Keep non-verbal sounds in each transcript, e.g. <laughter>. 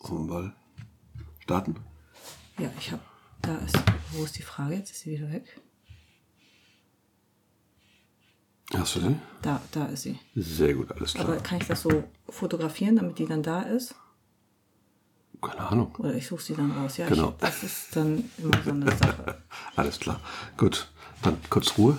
Wollen wir mal starten? Ja, ich habe. Da ist. Wo ist die Frage? Jetzt ist sie wieder weg. Hast du sie? Da, da ist sie. Sehr gut, alles klar. Aber kann ich das so fotografieren, damit die dann da ist? Keine Ahnung. Oder ich suche sie dann raus. Ja, Genau. ich, das ist dann immer so eine Sache. <laughs> Alles klar. Gut, dann kurz Ruhe.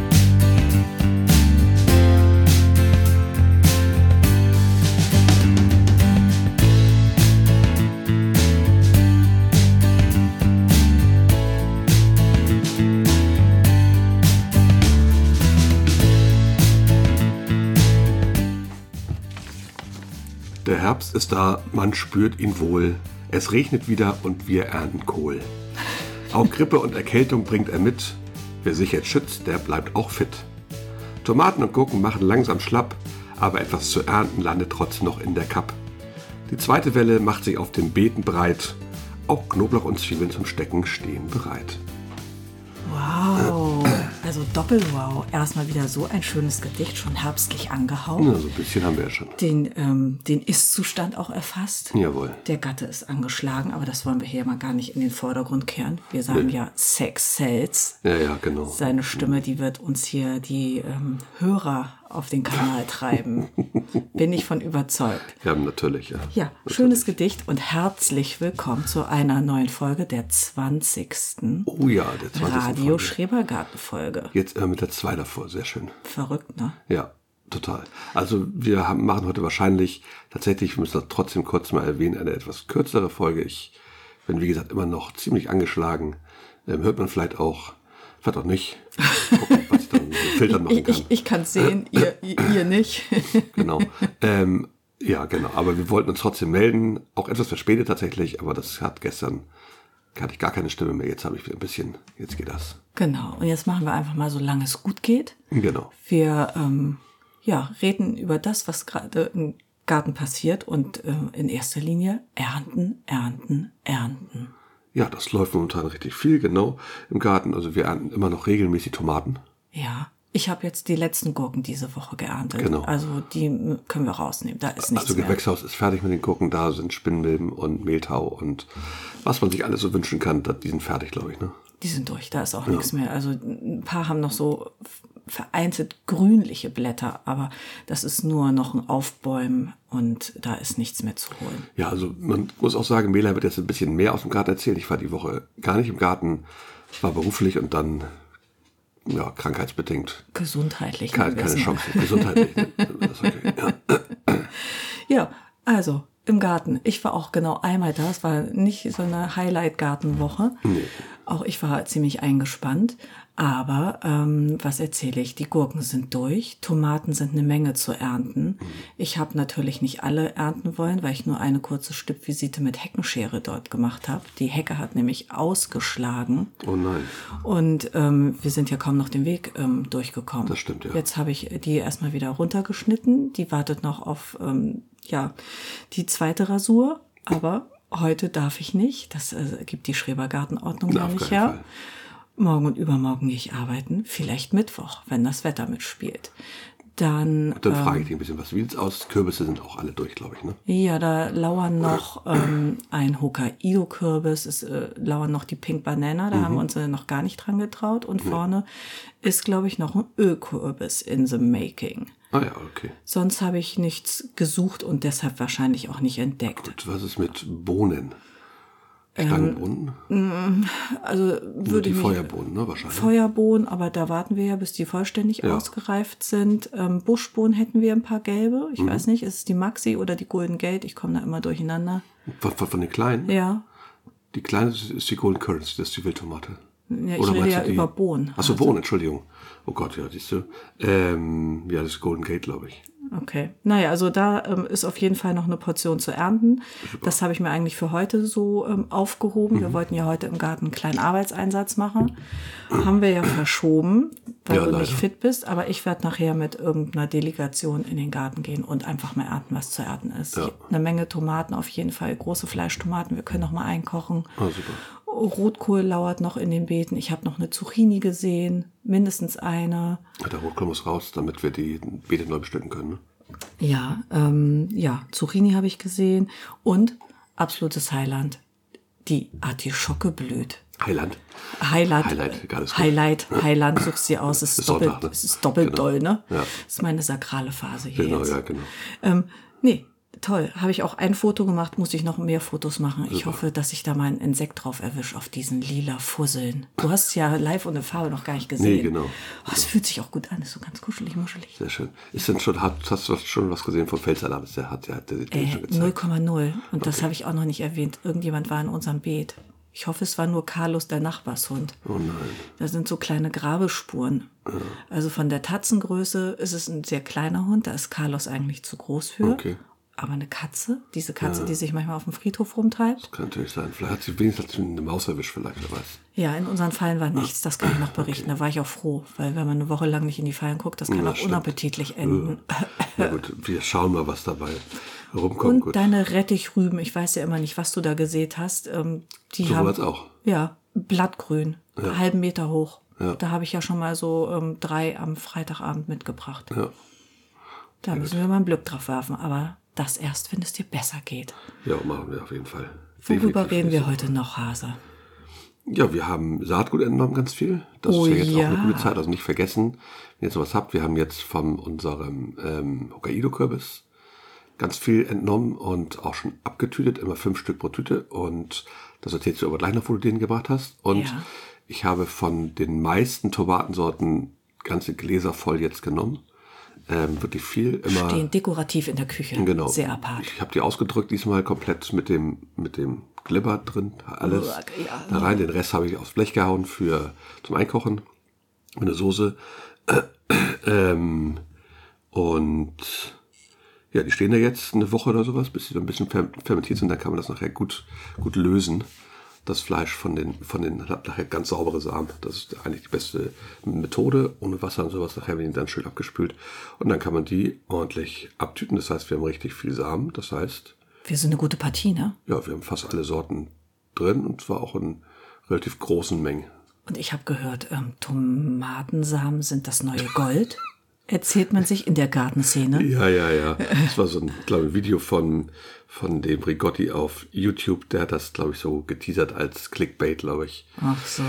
Herbst ist da, man spürt ihn wohl. Es regnet wieder und wir ernten Kohl. Auch Grippe und Erkältung bringt er mit. Wer sich jetzt schützt, der bleibt auch fit. Tomaten und Gurken machen langsam schlapp, aber etwas zu ernten landet trotzdem noch in der Kapp. Die zweite Welle macht sich auf den Beeten breit. Auch Knoblauch und Zwiebeln zum Stecken stehen bereit. Wow, also Doppel-Wow. Erstmal wieder so ein schönes Gedicht, schon herbstlich angehaucht. Na, so ein bisschen haben wir ja schon. Den, ähm, den Ist-Zustand auch erfasst. Jawohl. Der Gatte ist angeschlagen, aber das wollen wir hier mal gar nicht in den Vordergrund kehren. Wir sagen ja Sex sells. Ja, ja, genau. Seine Stimme, die wird uns hier die ähm, Hörer auf den Kanal treiben. Bin ich von überzeugt. Ja, natürlich, ja. Ja, schönes Gedicht und herzlich willkommen zu einer neuen Folge der 20. Oh ja, der 20. Radio Folge. Schrebergarten-Folge. Jetzt äh, mit der 2 davor, sehr schön. Verrückt, ne? Ja, total. Also wir haben, machen heute wahrscheinlich tatsächlich, wir müssen das trotzdem kurz mal erwähnen, eine etwas kürzere Folge. Ich bin, wie gesagt, immer noch ziemlich angeschlagen. Ähm, hört man vielleicht auch, vielleicht auch nicht. <laughs> Gucken, was ich dann mit Filtern machen Ich, kann. ich, ich kann es sehen, <clears throat> ihr, ihr nicht. <laughs> Genau. ähm, ja, genau. Aber wir wollten uns trotzdem melden. Auch etwas verspätet tatsächlich, aber das hat gestern, hatte ich gar keine Stimme mehr. Jetzt habe ich wieder ein bisschen, jetzt geht das. Genau, und jetzt machen wir einfach mal, solange es gut geht. Genau. Wir ähm, ja, reden über das, was gerade im Garten passiert und äh, in erster Linie ernten, ernten, ernten. Ja, das läuft momentan richtig viel, genau, im Garten. Also wir ernten immer noch regelmäßig Tomaten. Ja, ich habe jetzt die letzten Gurken diese Woche geerntet. Genau. Also die können wir rausnehmen. Da ist nichts Also mehr. Gewächshaus ist fertig mit den Gurken, da sind Spinnmilben und Mehltau und was man sich alles so wünschen kann, die sind fertig, glaube ich. Ne? Die sind durch, da ist auch nichts mehr. Also ein paar haben noch so vereinzelt grünliche Blätter, aber das ist nur noch ein Aufbäumen und da ist nichts mehr zu holen. Ja, also man muss auch sagen, Mela wird jetzt ein bisschen mehr aus dem Garten erzählt. Ich war die Woche gar nicht im Garten, war beruflich und dann ja, krankheitsbedingt. Gesundheitlich. Keine, keine. Chance. Gesundheitlich. <laughs> Okay. ja. Ja, also im Garten. Ich war auch genau einmal da. Es war nicht so eine Highlight-Gartenwoche. Auch ich war ziemlich eingespannt. Aber ähm, was erzähle ich? Die Gurken sind durch. Tomaten sind eine Menge zu ernten. Ich habe natürlich nicht alle ernten wollen, weil ich nur eine kurze Stippvisite mit Heckenschere dort gemacht habe. Die Hecke hat nämlich ausgeschlagen. Oh nein. Und ähm, wir sind ja kaum noch den Weg ähm, durchgekommen. Das stimmt, ja. Jetzt habe ich die erstmal wieder runtergeschnitten. Die wartet noch auf ähm, ja, die zweite Rasur. Aber heute darf ich nicht. Das äh, gibt die Schrebergartenordnung Na, gar nicht her. Fall. Morgen und übermorgen gehe ich arbeiten. Vielleicht Mittwoch, wenn das Wetter mitspielt. Dann, Dann frage ich dich ein bisschen, was sieht's aus? Kürbisse sind auch alle durch, glaube ich. Ne? ja, da lauern noch ähm, ein Hokkaido-Kürbis, es äh, lauern noch die Pink Banana, da haben wir uns äh, noch gar nicht dran getraut. Und vorne ist, glaube ich, noch ein Ölkürbis in the making. Ah ja, okay. Sonst habe ich nichts gesucht und deshalb wahrscheinlich auch nicht entdeckt. Und was ist mit Bohnen? Ähm, Stangenbohnen? Also würde die Feuerbohnen, ne? Wahrscheinlich. Feuerbohnen, aber da warten wir ja, bis die vollständig Ja. ausgereift sind. Ähm, Buschbohnen hätten wir ein paar gelbe. Mhm. Ich weiß nicht, ist es die Maxi oder die Golden Gate? Ich komme da immer durcheinander. von, von, von den kleinen? Ja. Die kleine ist die Golden Currants, das ist die Wildtomate. Ja, ich Oder rede ja die- über Bohnen. Ach so, Also- Bohnen, Entschuldigung. Oh Gott, ja, siehst du. Ähm, ja, das ist Golden Gate, glaube ich. Okay. Naja, also da ähm, ist auf jeden Fall noch eine Portion zu ernten. Das habe ich mir eigentlich für heute so ähm, aufgehoben. Mhm. Wir wollten ja heute im Garten einen kleinen Arbeitseinsatz machen. Haben wir ja verschoben, weil Ja, du nicht leider. fit bist. Aber ich werde nachher mit irgendeiner Delegation in den Garten gehen und einfach mal ernten, was zu ernten ist. Ja. Eine Menge Tomaten auf jeden Fall, große Fleischtomaten. Wir können noch mal einkochen. Ah, super. Rotkohl lauert noch in den Beeten. Ich habe noch eine Zucchini gesehen, mindestens eine. Der Rotkohl muss raus, damit wir die Beete neu bestücken können. Ne? Ja, ähm, ja, Zucchini habe ich gesehen und absolutes Highland. Die Artischocke blüht. Heiland. Highlight, Highlight, geiles Wort. Highlight, Highland, suchst sie aus, ist, Ist doppelt, Sonntag, ne? es ist doppelt Genau. doll, ne? Ja. Das ist meine sakrale Phase hier Genau, jetzt. ja, genau. Ähm, nee, toll. Habe ich auch ein Foto gemacht, muss ich noch mehr Fotos machen. Ich hoffe, dass ich da mal ein Insekt drauf erwische auf diesen lila Fusseln. Du hast es ja live und in Farbe noch gar nicht gesehen. Nee, genau. Oh, es fühlt sich auch gut an, ist so ganz kuschelig, muschelig. Sehr schön. Ist denn schon, hat, hast du schon was gesehen vom Felsalarm? Der hat ja der, der Äh, schon gezeigt. 0,0. Und das habe ich auch noch nicht erwähnt. Irgendjemand war in unserem Beet. Ich hoffe, es war nur Carlos, der Nachbarshund. Oh nein. Da sind so kleine Grabespuren. Also von der Tatzengröße ist es ein sehr kleiner Hund. Da ist Carlos eigentlich zu groß für. Okay. Aber eine Katze, diese Katze, die sich manchmal auf dem Friedhof rumtreibt. Kann natürlich sein. Vielleicht hat sie wenigstens eine Maus erwischt, vielleicht, wer weiß. Ja, in unseren Fallen war nichts. Das kann ich noch berichten. Da war ich auch froh. Weil wenn man eine Woche lang nicht in die Fallen guckt, das kann Ja, auch stimmt. unappetitlich enden. Na gut, wir schauen mal, was dabei rumkommt. Und gut. deine Rettichrüben, ich weiß ja immer nicht, was du da gesät hast. Ähm, die Sowohl haben, auch. Ja, blattgrün, einen halben Meter hoch. Ja. Da habe ich ja schon mal so ähm, drei am Freitagabend mitgebracht. Ja. Da müssen wir mal einen Blick drauf werfen. Aber das erst, wenn es dir besser geht. ja, machen wir auf jeden Fall. Worüber Definitiv. reden wir heute noch, Hase? Ja, wir haben Saatgut entnommen ganz viel. Das Oh ist ja jetzt ja. auch eine gute Zeit. Also nicht vergessen, wenn ihr jetzt sowas habt. Wir haben jetzt von unserem ähm, Hokkaido-Kürbis ganz viel entnommen und auch schon abgetütet. Immer fünf Stück pro Tüte. Und das erzählst du aber gleich noch, wo du den gebracht hast. Und Ja. ich habe von den meisten Tomatensorten ganze Gläser voll jetzt genommen. Ähm, wirklich viel. Immer Stehen dekorativ in der Küche. Genau. Sehr apart. Ich habe die ausgedrückt diesmal komplett mit dem mit dem Glibber drin, alles Uah, ja. da rein. Den Rest habe ich aufs Blech gehauen für zum Einkochen, eine Soße. <clears throat> ähm, und ja, die stehen da jetzt eine Woche oder sowas, bis sie so ein bisschen fer- fermentiert sind. Dann kann man das nachher gut gut lösen. Das Fleisch von den von den hat nachher ganz saubere Samen. Das ist eigentlich die beste Methode ohne Wasser und sowas. Nachher werden die dann schön abgespült und dann kann man die ordentlich abtüten. Das heißt, wir haben richtig viel Samen. Das heißt, Wir sind eine gute Partie, ne? ja, wir haben fast alle Sorten drin und zwar auch in relativ großen Mengen. Und ich habe gehört, ähm, Tomatensamen sind das neue Gold. <laughs> Erzählt man sich in der Gartenszene. Ja, ja, ja. Das war so ein, glaube ich, Video von, von dem Rigotti auf YouTube. Der hat das, glaube ich, so geteasert als Clickbait, glaube ich. Ach so.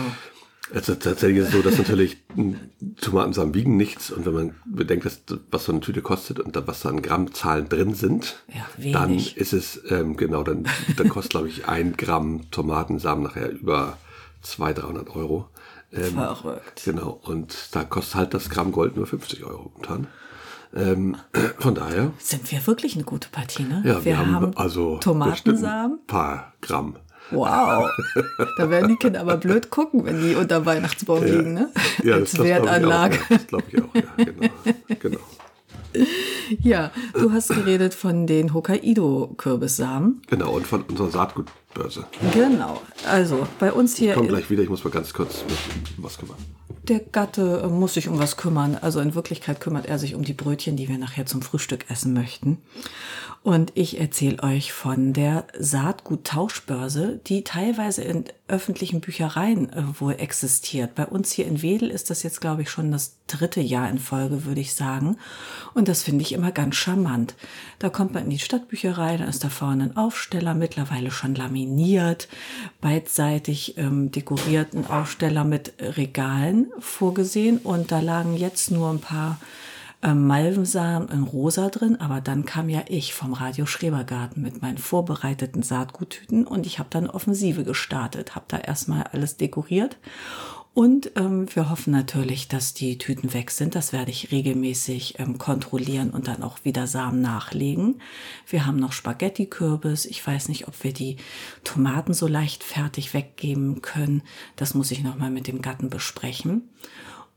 Also tatsächlich ist es so, dass natürlich Tomatensamen wiegen nichts und wenn man bedenkt, dass, was so eine Tüte kostet und da, was da an Grammzahlen drin sind, Ja, dann ist es, ähm, genau, dann, dann kostet, glaube ich, ein Gramm Tomatensamen nachher über 200, 300 Euro. Ähm, Verrückt. Genau, und da kostet halt das Gramm Gold nur 50 Euro momentan. Ähm, <clears throat> von daher, Sind wir wirklich eine gute Partie, ne? ja, wir, haben, also bestimmt Tomatensamen. ein paar Gramm. Wow. Da werden die Kinder aber blöd gucken, wenn die unter Weihnachtsbaum liegen, ne? Ja, Als das, das glaube ich auch. Wertanlage. Ja, das glaube ich auch, ja, genau. genau. Ja, du hast geredet von den Hokkaido-Kürbissamen. Genau, und von unserer Saatgutbörse. Genau. Also bei uns hier, Komm gleich wieder, ich muss mal ganz kurz was kümmern. Der Gatte äh, muss sich um was kümmern. Also in Wirklichkeit kümmert er sich um die Brötchen, die wir nachher zum Frühstück essen möchten. Und ich erzähle euch von der Saatguttauschbörse, die teilweise in öffentlichen Büchereien äh, wohl existiert. Bei uns hier in Wedel ist das jetzt, glaube ich, schon das dritte Jahr in Folge, würde ich sagen. Und das finde ich immer ganz charmant. Da kommt man in die Stadtbücherei, da ist da vorne ein Aufsteller, mittlerweile schon laminiert, beidseitig ähm, dekorierten Aufsteller mit Regalen vorgesehen. Und da lagen jetzt nur ein paar ähm, Malvensamen in rosa drin, aber dann kam ja ich vom Radio Schrebergarten mit meinen vorbereiteten Saatguttüten und ich habe dann Offensive gestartet, habe da erstmal alles dekoriert Und ähm, wir hoffen natürlich, dass die Tüten weg sind. Das werde ich regelmäßig ähm, kontrollieren und dann auch wieder Samen nachlegen. Wir haben noch Spaghetti-Kürbis. Ich weiß nicht, ob wir die Tomaten so leicht fertig weggeben können. Das muss ich nochmal mit dem Gatten besprechen.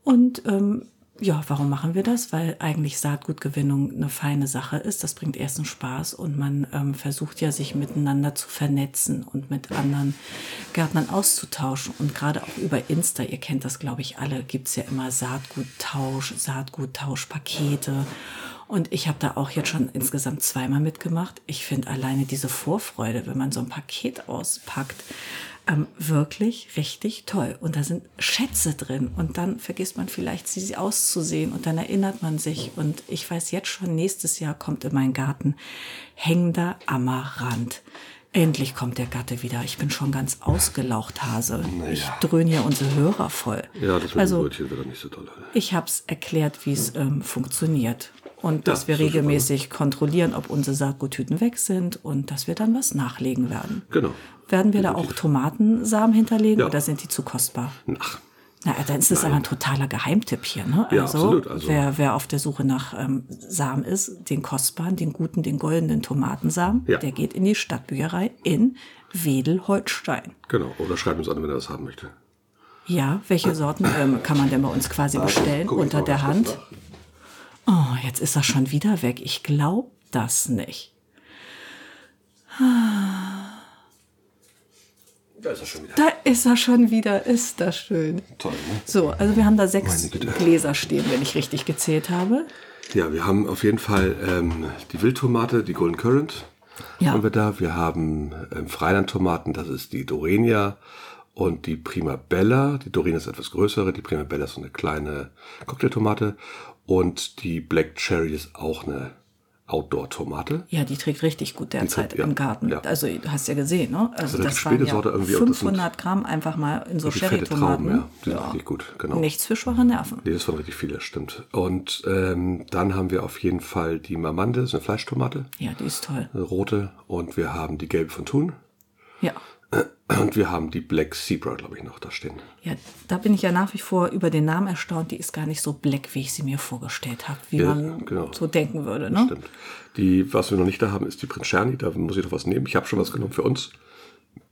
Und ähm, ja, warum machen wir das? Weil eigentlich Saatgutgewinnung eine feine Sache ist. Das bringt erstens Spaß und man ähm, versucht ja, sich miteinander zu vernetzen und mit anderen Gärtnern auszutauschen. Und gerade auch über Insta, ihr kennt das, glaube ich, alle, gibt's ja immer Saatguttausch, Saatguttauschpakete. Und ich habe da auch jetzt schon insgesamt zweimal mitgemacht. Ich finde alleine diese Vorfreude, wenn man so ein Paket auspackt, ähm, wirklich richtig toll. Und da sind Schätze drin. Und dann vergisst man vielleicht, sie auszusehen. Und dann erinnert man sich. Und ich weiß jetzt schon, nächstes Jahr kommt in meinen Garten hängender Amaranth. Endlich kommt der Gatte wieder. Ich bin schon ganz ausgelaucht, Hase. Naja. Ich dröhne hier unsere Hörer voll. Ja, das mit also, Brötchen wird doch nicht so toll. ich habe es erklärt, wie es ähm, funktioniert. Und dass Ja, wir so regelmäßig kontrollieren, ob unsere Saatguttüten weg sind und dass wir dann was nachlegen werden. Genau. Werden wir da auch Tomatensamen hinterlegen Ja. oder sind die zu kostbar? Ach, Na, dann ist das aber ein totaler Geheimtipp hier. Ne? Ja, Also, absolut, also- wer, wer auf der Suche nach ähm, Samen ist, den kostbaren, den guten, den goldenen Tomatensamen, Ja. der geht in die Stadtbücherei in Wedel-Holstein. genau. Oder schreibt uns an, wenn er das haben möchte. Ja, welche <coughs> Sorten ähm, kann man denn bei uns quasi bestellen guck ich unter der Hand? kurz Oh, jetzt ist er schon wieder weg. Ich glaube das nicht. Da ist er schon wieder. Da ist er schon wieder. Ist das schön. Toll, ne? So, also wir haben da sechs. Gläser stehen, wenn ich richtig gezählt habe. Ja, wir haben auf jeden Fall ähm, die Wildtomate, die Golden Currant. Ja. Haben wir da. Wir haben ähm, Freilandtomaten, das ist die Dorenia und die Prima Bella. Die Dorenia ist etwas größere, die Prima Bella ist so eine kleine Cocktailtomate. Und die Black Cherry ist auch eine Outdoor-Tomate. Ja, die trägt richtig gut derzeit trägt- ja, im Garten. ja. Also du hast ja gesehen, ne? Also eine das waren ja Sorte irgendwie, und das sind 500 Gramm einfach mal in so Sherry-Tomaten. Ja. Die sind richtig gut, genau. Nichts für schwache Nerven. Nee, das waren richtig viele, stimmt. Und ähm, dann haben wir auf jeden Fall die Mamande, das ist eine Fleischtomate, Ja, die ist toll. eine rote. Und wir haben die gelbe von Thun. Ja. Und wir haben die Black Zebra, glaube ich, noch da stehen. Ja, da bin ich ja nach wie vor über den Namen erstaunt. Die ist gar nicht so black, wie ich sie mir vorgestellt habe, wie Ja, man genau. so denken würde. Ne? Stimmt. Die, was wir noch nicht da haben, ist die Prinz Czerny. Da muss ich noch was nehmen. Ich habe schon was genommen für uns.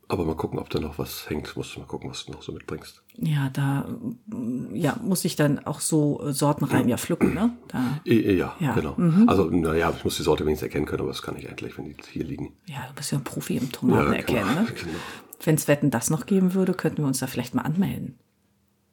Aber mal gucken, ob da noch was hängt. Musst du mal gucken, was du noch so mitbringst. Ja, da mm, ja, muss ich dann auch so äh, Sortenreihen ja pflücken. Ne? Da, Ja, Ja, genau. Also, naja, ich muss die Sorte wenigstens erkennen können, aber das kann ich eigentlich, wenn die hier liegen. ja, du bist ja ein Profi im Tomaten Ja, erkennen. genau, Ne? <laughs> genau. Wenn es Wetten das noch geben würde, könnten wir uns da vielleicht mal anmelden.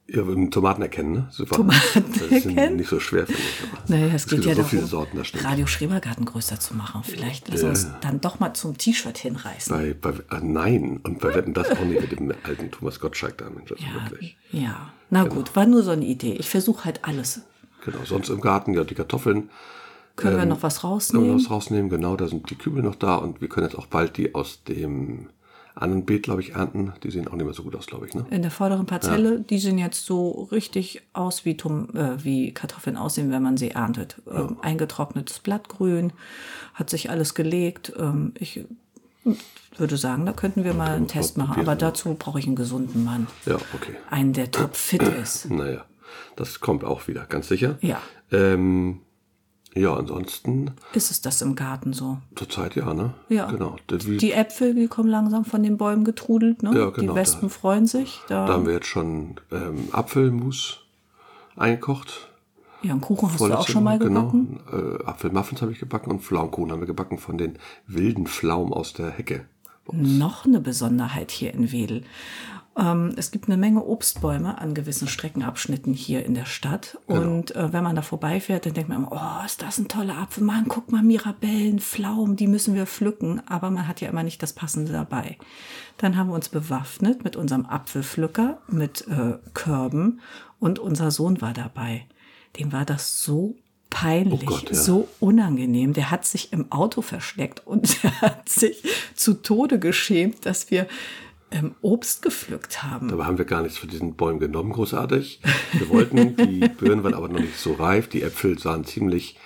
Ja, wir Tomaten erkennen, ne? Super. Tomaten das ist erkennen? nicht so schwer, finde ich. Naja, es es geht ja so darum, viele Sorten. Radio Schrebergarten größer zu machen. Vielleicht lass uns dann doch mal zum T-Shirt hinreißen. Bei, bei, ah, nein, und bei Wetten das auch nicht mit dem alten Thomas Gottschalk da, Mensch, also Ja, wirklich. ja. Na gut, war nur so eine Idee. Ich versuche halt alles. Genau, sonst im Garten, ja, die Kartoffeln Können wir noch was können wir rausnehmen? was rausnehmen, genau, da sind die Kübel noch da und wir können jetzt auch bald die aus dem anderen Beet, glaube ich, ernten. Die sehen auch nicht mehr so gut aus, glaube ich, ne? In der vorderen Parzelle, die sehen jetzt so richtig aus, wie, Tom, äh, wie Kartoffeln aussehen, wenn man sie erntet. Ähm, eingetrocknetes Blattgrün, hat sich alles gelegt. Ähm, ich würde sagen, da könnten wir mal einen Test machen. Aber ja. dazu brauche ich einen gesunden Mann. Ja, okay. Einen, der top fit <clears throat> ist. Naja, das kommt auch wieder, ganz sicher. Ja. Ähm, ja, ansonsten Ist es das im Garten so? zurzeit ja, ne? Ja. Genau. Die Äpfel, die kommen langsam von den Bäumen getrudelt. Ne? Ja, genau, die Wespen da- freuen sich. Da, da haben wir jetzt schon ähm, Apfelmus eingekocht. ja, einen Kuchen hast du auch schon mal Woche, gebacken. Genau. Äh, Apfelmuffins habe ich gebacken und Pflaumenkuchen haben wir gebacken von den wilden Pflaumen aus der Hecke. Noch eine Besonderheit hier in Wedel. Ähm, es gibt eine Menge Obstbäume an gewissen Streckenabschnitten hier in der Stadt. Genau. Und äh, wenn man da vorbeifährt, dann denkt man immer, oh, ist das ein toller Apfel. Mann, guck mal, Mirabellen, Pflaumen, die müssen wir pflücken. Aber man hat ja immer nicht das Passende dabei. Dann haben wir uns bewaffnet mit unserem Apfelpflücker, mit äh, Körben. Und unser Sohn war dabei. Dem war das so peinlich, Oh Gott, ja. so unangenehm. Der hat sich im Auto versteckt und <laughs> der hat sich zu Tode geschämt, dass wir ähm, Obst gepflückt haben. Dabei haben wir gar nichts von diesen Bäumen genommen, großartig. Wir wollten, die <laughs> Birnen waren aber noch nicht so reif. Die Äpfel sahen ziemlich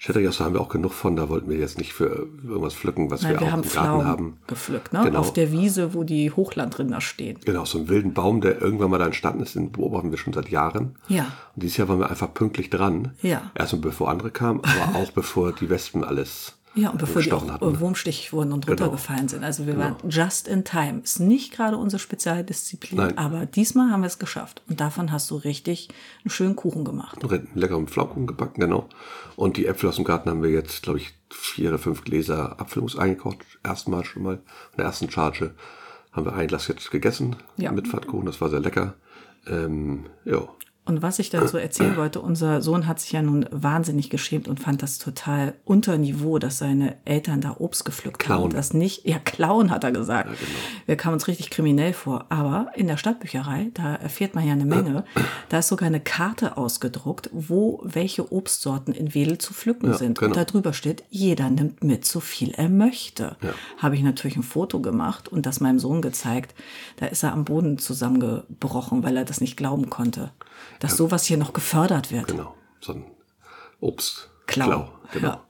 Schädrias haben wir auch genug von, da wollten wir jetzt nicht für irgendwas pflücken, was Nein, wir, wir auch haben im Garten Pflaumen haben. gepflückt, ne? Genau. Auf der Wiese, wo die Hochlandrinder stehen. Genau, so einen wilden Baum, der irgendwann mal da entstanden ist, den beobachten wir schon seit Jahren. Ja. Und dieses Jahr waren wir einfach pünktlich dran. Ja. Erstmal bevor andere kamen, aber <laughs> auch bevor die Wespen alles Ja, und bevor die auch hatten. äh, wurmstichig wurden und Genau. runtergefallen sind. Also wir waren just in time. Ist nicht gerade unsere Spezialdisziplin, Nein. aber diesmal haben wir es geschafft. Und davon hast du richtig einen schönen Kuchen gemacht. einen leckeren Pflaukuchen gebacken, genau. Und die Äpfel aus dem Garten haben wir jetzt, glaube ich, vier oder fünf Gläser Apfelmus eingekocht. Erstmal schon mal. In der ersten Charge haben wir ein Glas jetzt gegessen Ja. mit Pfannkuchen. Das war sehr lecker. Ähm, ja, Und was ich dazu erzählen wollte, unser Sohn hat sich ja nun wahnsinnig geschämt und fand das total unter Niveau, dass seine Eltern da Obst gepflückt haben. Klauen. Und das nicht, ja, klauen hat er gesagt. Wir kamen uns richtig kriminell vor. Aber in der Stadtbücherei, da erfährt man ja eine Menge, da ist sogar eine Karte ausgedruckt, wo welche Obstsorten in Wedel zu pflücken Ja, sind. genau. Und da drüber steht, jeder nimmt mit, so viel er möchte. Habe ich natürlich ein Foto gemacht und das meinem Sohn gezeigt. Da ist er am Boden zusammengebrochen, weil er das nicht glauben konnte. Dass sowas hier noch gefördert wird. genau. So ein Obst. Klau. Genau. Ja.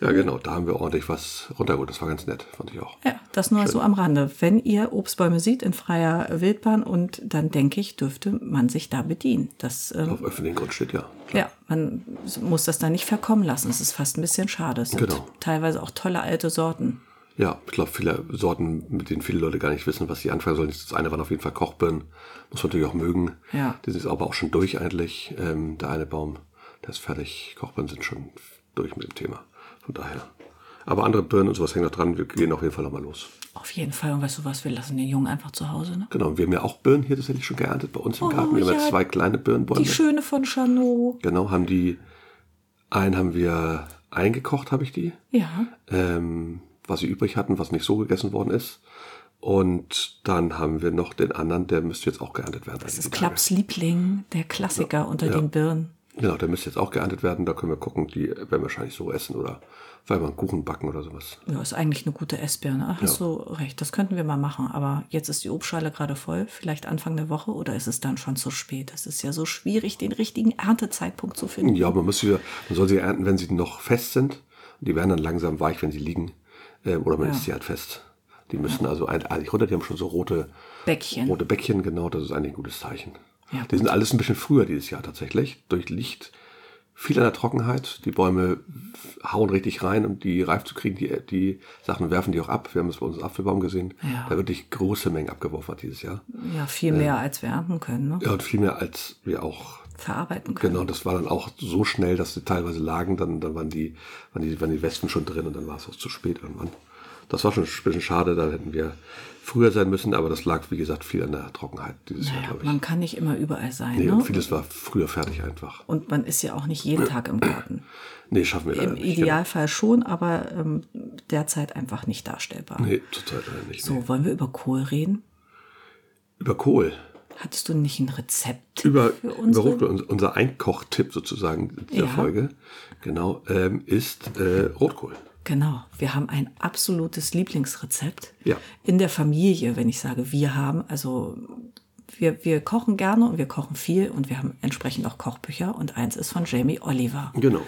Ja. genau. Da haben wir ordentlich was runtergeholt. Das war ganz nett, fand ich auch. Ja, das nur so am Rande. Wenn ihr Obstbäume seht in freier Wildbahn und dann denke ich, dürfte man sich da bedienen. Das, ähm, Auf öffentlichen Grund steht ja. ja, man muss das da nicht verkommen lassen. Es ist fast ein bisschen schade. Es sind Genau. teilweise auch tolle alte Sorten. Ja, ich glaube, viele Sorten, mit denen viele Leute gar nicht wissen, was sie anfangen sollen. Das eine waren auf jeden Fall Kochbirnen. Muss man natürlich auch mögen. Ja. Die sind aber auch schon durch eigentlich. Ähm, der eine Baum, der ist fertig. Kochbirnen sind schon durch mit dem Thema. Von daher. Aber andere Birnen und sowas hängen noch dran. Wir gehen auf jeden Fall nochmal los. Auf jeden Fall. Und weißt du was, wir lassen den Jungen einfach zu Hause. Ne? Genau, wir haben ja auch Birnen hier tatsächlich schon geerntet bei uns im Garten. Wir haben ja ja, zwei kleine Birnenbäume. Die schöne von Chanot. Genau, haben die, einen haben wir eingekocht, habe ich die. Ja. ähm, was sie übrig hatten, was nicht so gegessen worden ist. Und dann haben wir noch den anderen, der müsste jetzt auch geerntet werden. Das ist Klapps Liebling, der Klassiker unter den Birnen. Genau, der müsste jetzt auch geerntet werden. Da können wir gucken, die werden wir wahrscheinlich so essen oder weil wir einen Kuchen backen oder sowas. Ja, ist eigentlich eine gute Essbirne. Hast du recht, das könnten wir mal machen. Aber jetzt ist die Obstschale gerade voll. Vielleicht Anfang der Woche oder ist es dann schon zu spät? Es ist ja so schwierig, den richtigen Erntezeitpunkt zu finden. Ja, man muss sie, man soll sie ernten, wenn sie noch fest sind. Die werden dann langsam weich, wenn sie liegen. Ähm, oder man Ja. isst sie halt fest. Die müssen also ein- eigentlich runter, die haben schon so rote, Bäckchen. rote Bäckchen, genau, das ist eigentlich ein gutes Zeichen. Ja, die sind alles ein bisschen früher dieses Jahr tatsächlich. Durch Licht, viel an der Trockenheit. Die Bäume hauen richtig rein, um die reif zu kriegen. Die, die Sachen werfen die auch ab. Wir haben es bei uns im Apfelbaum gesehen. Ja. Da wirklich große Mengen abgeworfen hat dieses Jahr. Ja, viel mehr, als wir ernten können. Ne? Ja, und viel mehr als wir auch Verarbeiten können. Genau, das war dann auch so schnell, dass sie teilweise lagen, dann, dann waren, die, waren, die, waren die Wespen schon drin und dann war es auch zu spät irgendwann. Das war schon ein bisschen schade, da hätten wir früher sein müssen, aber das lag, wie gesagt, viel an der Trockenheit dieses Jahr, Naja, glaube ich. man kann nicht immer überall sein. Nee, ne? und vieles war früher fertig einfach. Und man ist ja auch nicht jeden Tag im Garten. <clears throat> Nee, schaffen wir leider Im nicht. genau. Idealfall schon, aber ähm, derzeit einfach nicht darstellbar. Genau. Nee, zurzeit leider nicht. Nee. So, wollen wir über Kohl reden? Über Kohl. Hattest du nicht ein Rezept Über, für über unsere? Rotkohl, unser- Einkochtipp sozusagen dieser Ja. Folge, genau, ähm, ist äh, Rotkohl. Genau, wir haben ein absolutes Lieblingsrezept Ja. in der Familie, wenn ich sage, wir haben, also wir, wir kochen gerne und wir kochen viel und wir haben entsprechend auch Kochbücher und eins ist von Jamie Oliver. Genau.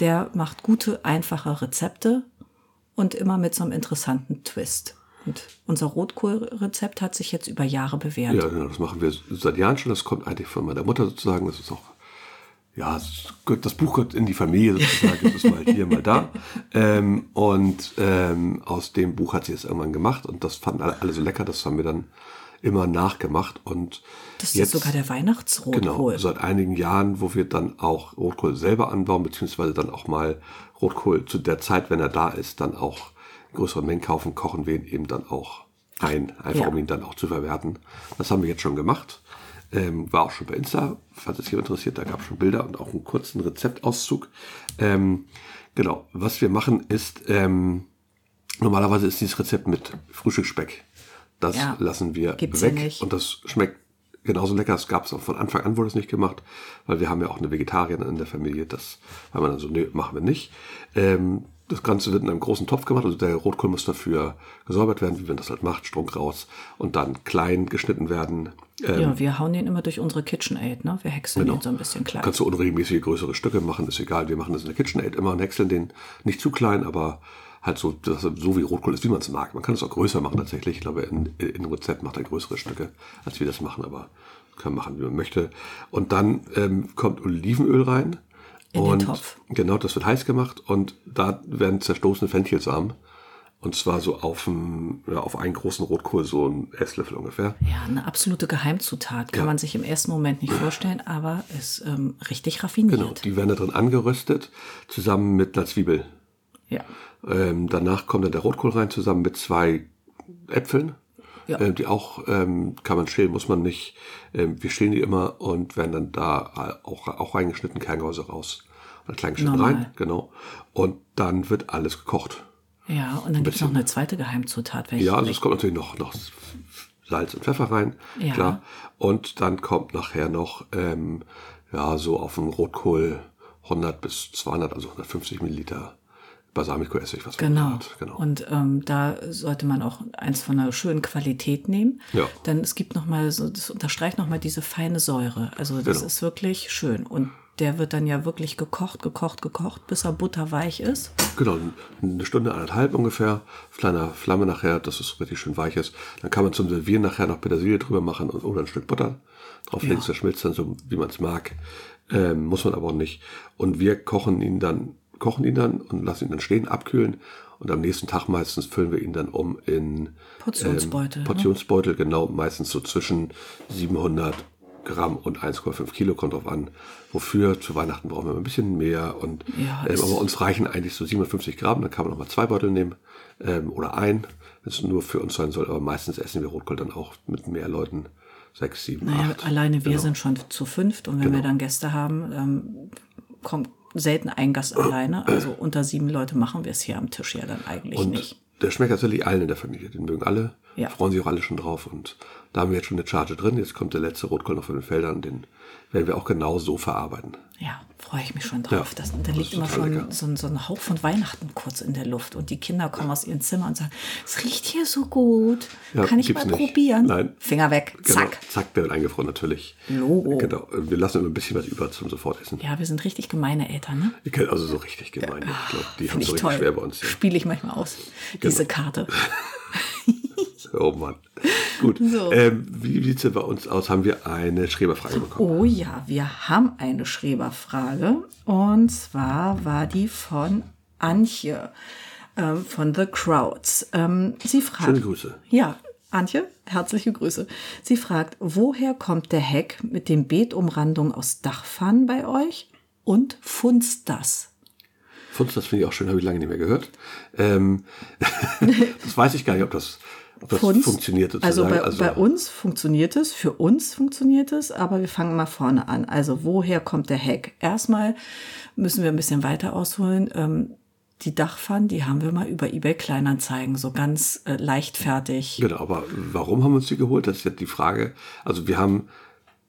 Der macht gute, einfache Rezepte und immer mit so einem interessanten Twist. Und unser Rotkohlrezept hat sich jetzt über Jahre bewährt. Ja, genau, das machen wir seit Jahren schon. Das kommt eigentlich von meiner Mutter sozusagen. Das ist auch, ja, das Buch gehört in die Familie sozusagen. Das ist mal hier, mal da. Ähm, und ähm, aus dem Buch hat sie es irgendwann gemacht und das fanden alle, alle so lecker. Das haben wir dann immer nachgemacht. Und Das ist jetzt sogar der Weihnachtsrotkohl. Genau, seit einigen Jahren, wo wir dann auch Rotkohl selber anbauen, beziehungsweise dann auch mal Rotkohl zu der Zeit, wenn er da ist, dann auch größeren Mengen kaufen, kochen wir ihn eben dann auch ein, einfach Ja. um ihn dann auch zu verwerten. Das haben wir jetzt schon gemacht. Ähm, war auch schon bei Insta, falls es jemand interessiert, da gab es schon Bilder und auch einen kurzen Rezeptauszug. Ähm, genau, was wir machen ist, ähm, normalerweise ist dieses Rezept mit Frühstücksspeck. Das Ja, lassen wir weg und das schmeckt genauso lecker. Es gab es auch von Anfang an, wurde es nicht gemacht, weil wir haben ja auch eine Vegetarierin in der Familie. Das war man dann so, nee, machen wir nicht. Ähm, das Ganze wird in einem großen Topf gemacht. Also der Rotkohl muss dafür gesäubert werden, wie man das halt macht, Strunk raus und dann klein geschnitten werden. Ähm, ja, wir hauen den immer durch unsere KitchenAid, ne? Wir häckseln Genau. den so ein bisschen klein. Kannst du unregelmäßige größere Stücke machen, ist egal. Wir machen das in der KitchenAid immer und häckseln den nicht zu klein, aber halt so, dass so wie Rotkohl ist, wie man es mag. Man kann es auch größer machen tatsächlich. Ich glaube, in, in Rezept macht er größere Stücke, als wir das machen, aber kann man machen, wie man möchte. Und dann ähm, kommt Olivenöl rein. In den und Topf. Genau, das wird heiß gemacht und da werden zerstoßene Fenchelsamen. Und zwar so auf, ein, ja, auf einen großen Rotkohl, so ein Esslöffel ungefähr. Ja, eine absolute Geheimzutat. Kann Ja. man sich im ersten Moment nicht vorstellen, aber ist ähm, richtig raffiniert. Genau, die werden da drin angeröstet, zusammen mit einer Zwiebel. ja. Ähm, danach kommt dann der Rotkohl rein, zusammen mit zwei Äpfeln. Ja. Ähm, die auch ähm, kann man schälen, muss man nicht. Ähm, wir schälen die immer und werden dann da äh, auch, auch reingeschnitten, Kerngehäuse raus. Und klein geschnitten Normal. rein, genau. Und dann wird alles gekocht. Ja, und dann gibt es noch eine zweite Geheimzutat. Welche, Ja, also es kommt natürlich noch, noch Salz und Pfeffer rein, Ja. klar. Und dann kommt nachher noch, ähm, ja, so auf den Rotkohl 100 bis 200, also 150 Milliliter Balsamico-Essig, was man Genau. hat. Genau. Und ähm, da sollte man auch eins von einer schönen Qualität nehmen. Ja. Denn es gibt noch mal so, das unterstreicht noch mal diese feine Säure. Also das Genau. ist wirklich schön. Und der wird dann ja wirklich gekocht, gekocht, gekocht, bis er butterweich ist. Genau, eine Stunde, anderthalb ungefähr, kleiner Flamme nachher, dass es richtig schön weich ist. Dann kann man zum Servieren nachher noch Petersilie drüber machen und, oder ein Stück Butter drauflegen, Ja. das schmilzt dann so, wie man es mag. Ähm, muss man aber auch nicht. Und wir kochen ihn dann, kochen ihn dann und lassen ihn dann stehen, abkühlen. Und am nächsten Tag meistens füllen wir ihn dann um in Portionsbeutel, Ähm, ne? Portionsbeutel, genau, meistens so zwischen 700 Gramm und 1,5 Kilo, kommt drauf an. Wofür? Zu Weihnachten brauchen wir ein bisschen mehr. Und, Ja, ähm, aber uns reichen eigentlich so 57 Gramm, dann kann man noch mal zwei Beutel nehmen ähm, oder ein, wenn es nur für uns sein soll. Aber meistens essen wir Rotkohl dann auch mit mehr Leuten. Sechs, sieben, Naja, acht. alleine wir Genau. sind schon zu fünft und wenn wir dann Gäste haben, ähm, kommt selten ein Gast alleine. Also unter sieben Leute machen wir es hier am Tisch ja dann eigentlich Und nicht. der schmeckt tatsächlich allen in der Familie. Den mögen alle. Ja. Freuen sich auch alle schon drauf. Und da haben wir jetzt schon eine Charge drin. Jetzt kommt der letzte Rotkohl noch von den Feldern. Den werden wir auch genau so verarbeiten. Ja, freue ich mich schon drauf. Ja, das, da das liegt immer schon so, ein- so ein Hauch von Weihnachten kurz in der Luft. Und die Kinder kommen aus ihren Zimmern und sagen, es riecht hier so gut. Ja, Kann ich mal nicht. probieren? Nein. Finger weg. Genau. Zack. Zack, der wird eingefroren natürlich. Logo. Genau. Wir lassen immer ein bisschen was über zum Sofortessen. Ja, wir sind richtig gemeine Eltern, ne? Also so richtig gemein. Ich glaube, die haben so ich richtig toll. schwer bei uns. Ja. Spiele ich manchmal aus. Diese Karte. <laughs> Oh Mann. Gut. So. Ähm, wie sieht es denn bei uns aus? Haben wir eine Schreberfrage bekommen? Oh ja, wir haben eine Schreberfrage. Und zwar war die von Antje ähm, von The Crowds. Ähm, sie fragt. Schöne Grüße. Ja, Antje, herzliche Grüße. Sie fragt, woher kommt der Heck mit dem Beetumrandung aus Dachpfannen bei euch? Und funzt das? Funz, das finde ich auch schön, habe ich lange nicht mehr gehört. Ähm, <laughs> das weiß ich gar nicht, ob das, das Funst? funktioniert Also sozusagen. bei, bei uns funktioniert es, für uns funktioniert es, aber wir fangen mal vorne an. Also woher kommt der Heck? Erstmal müssen wir ein bisschen weiter ausholen. Ähm, die Dachpfannen, die haben wir mal über eBay Kleinanzeigen, so ganz äh, leichtfertig. Genau, aber warum haben wir uns die geholt? Das ist jetzt die Frage. Also wir haben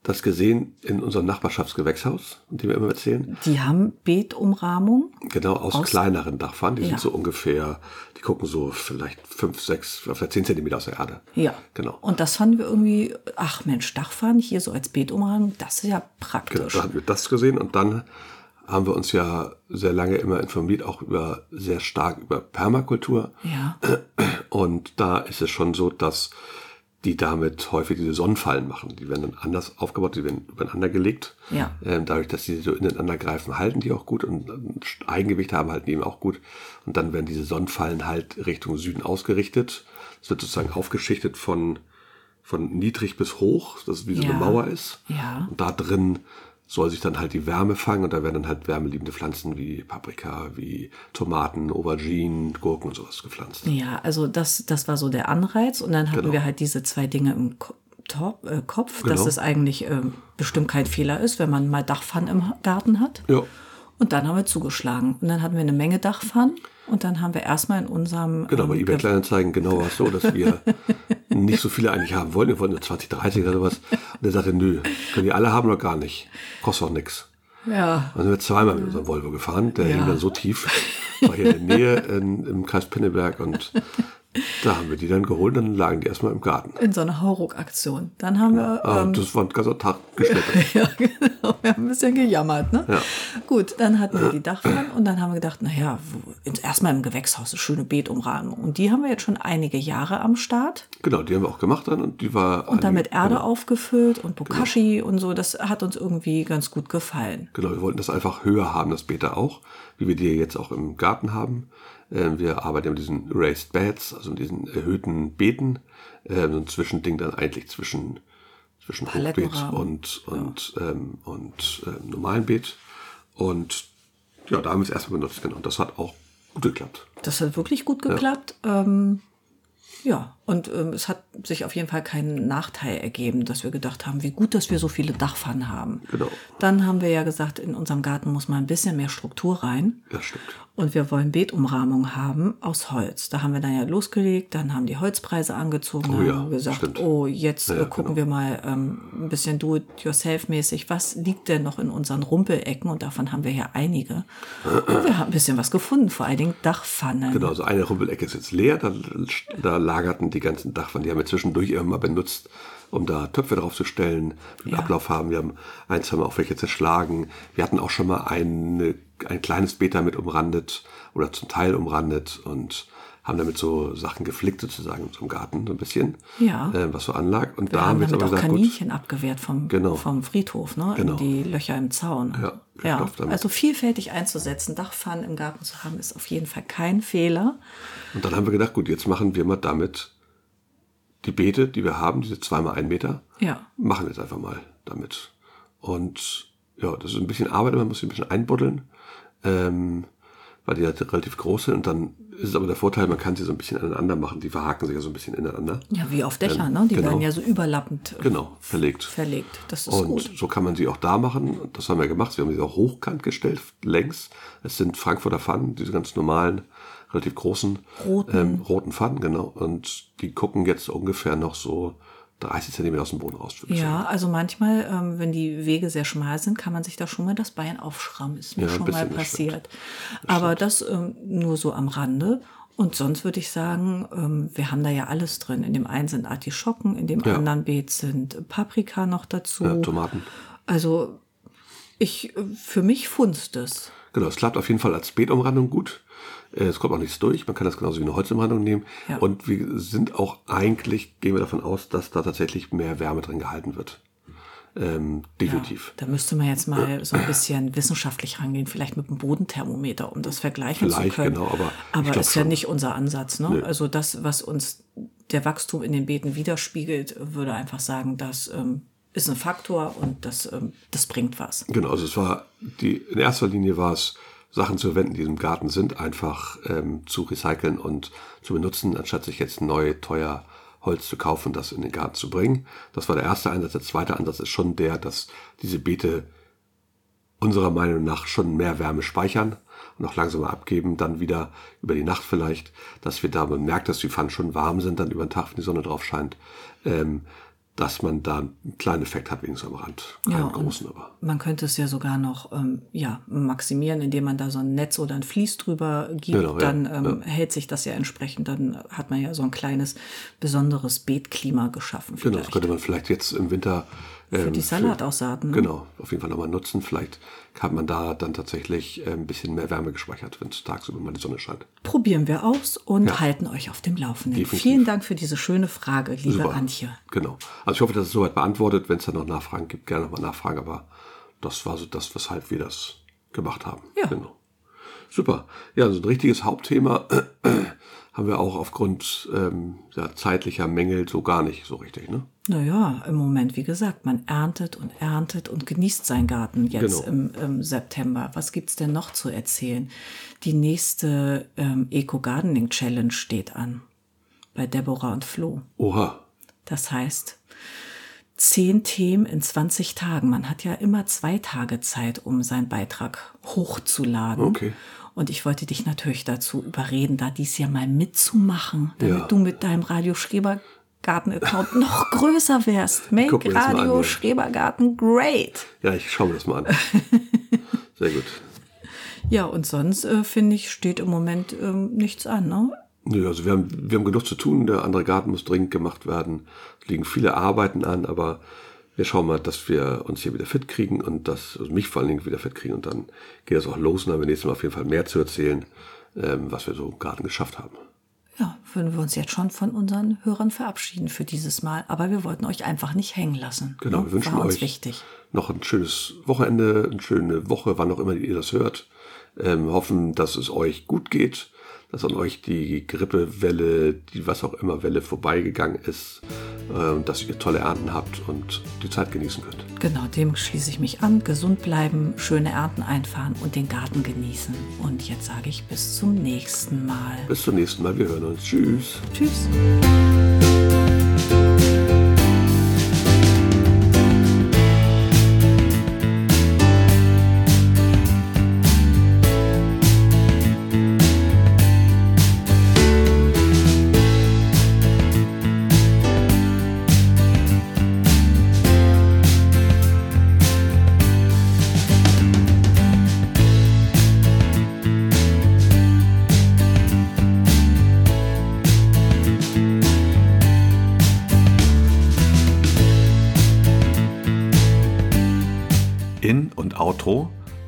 das gesehen in unserem Nachbarschaftsgewächshaus, dem wir immer erzählen. Die haben Beetumrahmung. Genau, aus, Aus- kleineren Dachpfannen. Die Ja. sind so ungefähr, die gucken so vielleicht fünf, sechs, vielleicht zehn Zentimeter aus der Erde. Ja. Genau. Und das fanden wir irgendwie, ach Mensch, Dachpfannen hier so als Beetumrahmung, das ist ja Genau, praktisch. da haben wir das gesehen und dann haben wir uns ja sehr lange immer informiert, auch über sehr stark über Permakultur. Ja. Und da ist es schon so, dass die damit häufig diese Sonnenfallen machen. Die werden dann anders aufgebaut, die werden übereinander gelegt. Ja. Ähm, dadurch, dass sie so ineinander greifen, halten die auch gut und Eigengewicht haben, halten die eben auch gut. Und dann werden diese Sonnenfallen halt Richtung Süden ausgerichtet. Es wird sozusagen aufgeschichtet von, von niedrig bis hoch, dass es wie so Ja. eine Mauer ist. Ja. Und da drin soll sich dann halt die Wärme fangen und da werden dann halt wärmeliebende Pflanzen wie Paprika, wie Tomaten, Auberginen, Gurken und sowas gepflanzt. Ja, also das, das war so der Anreiz. Und dann hatten Genau. wir halt diese zwei Dinge im Ko- Top, äh, Kopf, dass Genau. es eigentlich ähm, bestimmt kein Fehler ist, wenn man mal Dachpfannen im Garten hat. Ja. Und dann haben wir zugeschlagen. Und dann hatten wir eine Menge Dachpfannen. Und dann haben wir erstmal in unserem. Genau, bei ähm, eBay Ge- Kleinanzeigen genau war es so, dass wir <laughs> nicht so viele eigentlich haben wollten. Wir wollten nur 20, 30 oder sowas. Und er sagte, nö, können die alle haben oder gar nicht. Kostet auch nix. Ja. Dann sind wir zweimal mit unserem Volvo gefahren. Der Ja. hing dann so tief. war hier in der Nähe in, im Kreis Pinneberg und da haben wir die dann geholt, dann lagen die erstmal im Garten. In so einer Hauruck-Aktion. Dann haben wir. Ah, ähm, das war ein ganzer Tag geschnippelt. <laughs> ja, genau. Wir haben ein bisschen gejammert, ne? Ja. Gut, dann hatten wir die Dachpfannen und dann haben wir gedacht, naja, erstmal im Gewächshaus eine schöne Beetumrahmung. Und die haben wir jetzt schon einige Jahre am Start. Genau, die haben wir auch gemacht dann und die war. Und dann mit Erde genau, aufgefüllt und Bokashi und so. Das hat uns irgendwie ganz gut gefallen. Genau, wir wollten das einfach höher haben, das Beet auch, wie wir die jetzt auch im Garten haben. Ähm, Wir arbeiten mit diesen Raised Beds, also mit diesen erhöhten Beeten, ähm, so ein Zwischending dann eigentlich zwischen, zwischen Hochbeet und, und, ähm, und ähm, normalen Beet. Und ja, da haben wir es erstmal benutzt, genau. Und das hat auch gut geklappt. Das hat wirklich gut geklappt. Ähm, ja, und ähm, es hat sich auf jeden Fall keinen Nachteil ergeben, dass wir gedacht haben, wie gut, dass wir so viele Dachpfannen haben. Genau. Dann haben wir ja gesagt, in unserem Garten muss mal ein bisschen mehr Struktur rein. Das stimmt. Und wir wollen Beetumrahmung haben aus Holz. Da haben wir dann ja losgelegt, dann haben die Holzpreise angezogen, Oh ja, haben wir gesagt, stimmt. oh, jetzt Ja, äh, gucken wir mal ähm, ein bisschen do-it-yourself-mäßig, was liegt denn noch in unseren Rumpelecken? Und davon haben wir ja einige. Und wir haben ein bisschen was gefunden, vor allen Dingen Dachpfannen. Genau, so eine Rumpelecke ist jetzt leer, da, da lagerten die ganzen Dachpfannen, die haben wir zwischendurch immer benutzt, um da Töpfe draufzustellen, wir Ja. Ablauf haben. Wir haben eins haben wir auch welche zerschlagen. Wir hatten auch schon mal eine, ein kleines Beta mit umrandet oder zum Teil umrandet und haben damit so Sachen geflickt sozusagen zum Garten so ein bisschen, Ja. äh, was so anlag. Und Wir da haben wir jetzt aber auch gesagt, gut, Kaninchen abgewehrt vom, Genau. vom Friedhof, ne? Genau. In die Löcher im Zaun. Ja, ja. Also vielfältig einzusetzen, Dachpfannen im Garten zu haben, ist auf jeden Fall kein Fehler. Und dann haben wir gedacht, gut, jetzt machen wir mal damit die Beete, die wir haben, diese zweimal ein Meter, Ja. machen wir jetzt einfach mal damit. Und ja, das ist ein bisschen Arbeit, man muss sie ein bisschen einbuddeln, ähm, weil die halt relativ groß sind. Und dann ist es aber der Vorteil, man kann sie so ein bisschen aneinander machen. Die verhaken sich ja so ein bisschen ineinander. Ja, wie auf Dächern, ne? Die genau. werden ja so überlappend äh, Genau, verlegt. verlegt. Das ist Und gut. so kann man sie auch da machen. Das haben wir gemacht. Wir haben sie auch hochkant gestellt, längs. Es sind Frankfurter Pfannen, diese ganz normalen, relativ großen Roten. ähm, roten Pfannen, genau. Und die gucken jetzt ungefähr noch so 30 Zentimeter aus dem Boden raus. Ja, also manchmal, ähm, wenn die Wege sehr schmal sind, kann man sich da schon mal das Bein aufschrammen. Ist mir Ja, schon mal bisschen, das passiert. Aber das ähm, nur so am Rande. Und sonst würde ich sagen, ähm, wir haben da ja alles drin. In dem einen sind Artischocken, in dem Ja. anderen Beet sind Paprika noch dazu. Ja, Tomaten. Also ich, äh, für mich funzt es. Genau, es klappt auf jeden Fall als Beetumrandung gut. Äh, Es kommt auch nichts durch. Man kann das genauso wie eine Holzumrandung nehmen. Ja. Und wir sind auch eigentlich, gehen wir davon aus, dass da tatsächlich mehr Wärme drin gehalten wird. Ähm, definitiv. Da müsste man jetzt mal so ein bisschen wissenschaftlich rangehen, vielleicht mit einem Bodenthermometer, um das vergleichen zu Vielleicht, können. genau, aber aber ist ja schon. nicht unser Ansatz. Ne? Also das, was uns der Wachstum in den Beeten widerspiegelt, würde einfach sagen, das ähm, ist ein Faktor und das, ähm, das bringt was. Genau, also es war die in erster Linie war es Sachen zu verwenden, die im Garten sind, einfach ähm, zu recyceln und zu benutzen, anstatt sich jetzt neu teuer Holz zu kaufen, das in den Garten zu bringen. Das war der erste Einsatz. Der zweite Ansatz ist schon der, dass diese Beete unserer Meinung nach schon mehr Wärme speichern und auch langsamer abgeben, dann wieder über die Nacht vielleicht, dass wir da man merkt, dass die Pfannen schon warm sind, dann über den Tag, wenn die Sonne drauf scheint, ähm, dass man da einen kleinen Effekt hat, wenigstens am Rand. Keinen und großen, aber. man könnte es ja sogar noch ähm, ja, maximieren, indem man da so ein Netz oder ein Vlies drüber gibt. Genau, ja, dann ähm, hält sich das ja entsprechend. Dann hat man ja so ein kleines besonderes Beetklima geschaffen. Genau, das vielleicht. könnte man vielleicht jetzt im Winter Für ähm, die Salataussaaten. Ne? Genau, auf jeden Fall nochmal nutzen. Vielleicht hat man da dann tatsächlich äh, ein bisschen mehr Wärme gespeichert, wenn es tagsüber mal die Sonne scheint. Probieren wir aus und Ja. halten euch auf dem Laufenden. Definitiv. Vielen Dank für diese schöne Frage, liebe Super. Antje. Genau. Also ich hoffe, dass es soweit beantwortet. Wenn es da noch Nachfragen gibt, gerne nochmal nachfragen. Aber das war so das, weshalb wir das gemacht haben. Ja. Genau. Super. Ja, so ein richtiges Hauptthema <clears throat> haben wir auch aufgrund ähm, ja, zeitlicher Mängel so gar nicht so richtig. Ne? Naja, im Moment, wie gesagt, man erntet und erntet und genießt seinen Garten jetzt Genau. im, im September. Was gibt's denn noch zu erzählen? Die nächste ähm, Eco-Gardening Challenge steht an. Bei Deborah und Flo. Oha. Das heißt, zehn Themen in 20 Tagen. Man hat ja immer zwei Tage Zeit, um seinen Beitrag hochzuladen. Okay. Und ich wollte dich natürlich dazu überreden, da dies Jahr mal mitzumachen, damit Ja. du mit deinem Radio Schrebergarten-Account noch größer wärst. <laughs> Make das an, Radio ja. Schrebergarten great. Ja, ich schaue mir das mal an. <laughs> Sehr gut. Ja, und sonst äh, finde ich, steht im Moment ähm, nichts an. Ne? Nö, also wir haben, wir haben genug zu tun. Der andere Garten muss dringend gemacht werden. Es liegen viele Arbeiten an, aber wir schauen mal, dass wir uns hier wieder fit kriegen und das, also mich vor allen Dingen wieder fit kriegen und dann geht es auch los und dann haben wir nächstes Mal auf jeden Fall mehr zu erzählen, ähm, was wir so im Garten geschafft haben. Ja, würden wir uns jetzt schon von unseren Hörern verabschieden für dieses Mal. Aber wir wollten euch einfach nicht hängen lassen. Genau, ne? wir wünschen War uns euch wichtig. noch ein schönes Wochenende, eine schöne Woche, wann auch immer ihr das hört. Ähm, hoffen, dass es euch gut geht, dass an euch die Grippewelle, die was auch immer Welle vorbeigegangen ist, äh, dass ihr tolle Ernten habt und die Zeit genießen könnt. Genau, dem schließe ich mich an. Gesund bleiben, schöne Ernten einfahren und den Garten genießen. Und jetzt sage ich bis zum nächsten Mal. Bis zum nächsten Mal, wir hören uns. Tschüss. Tschüss.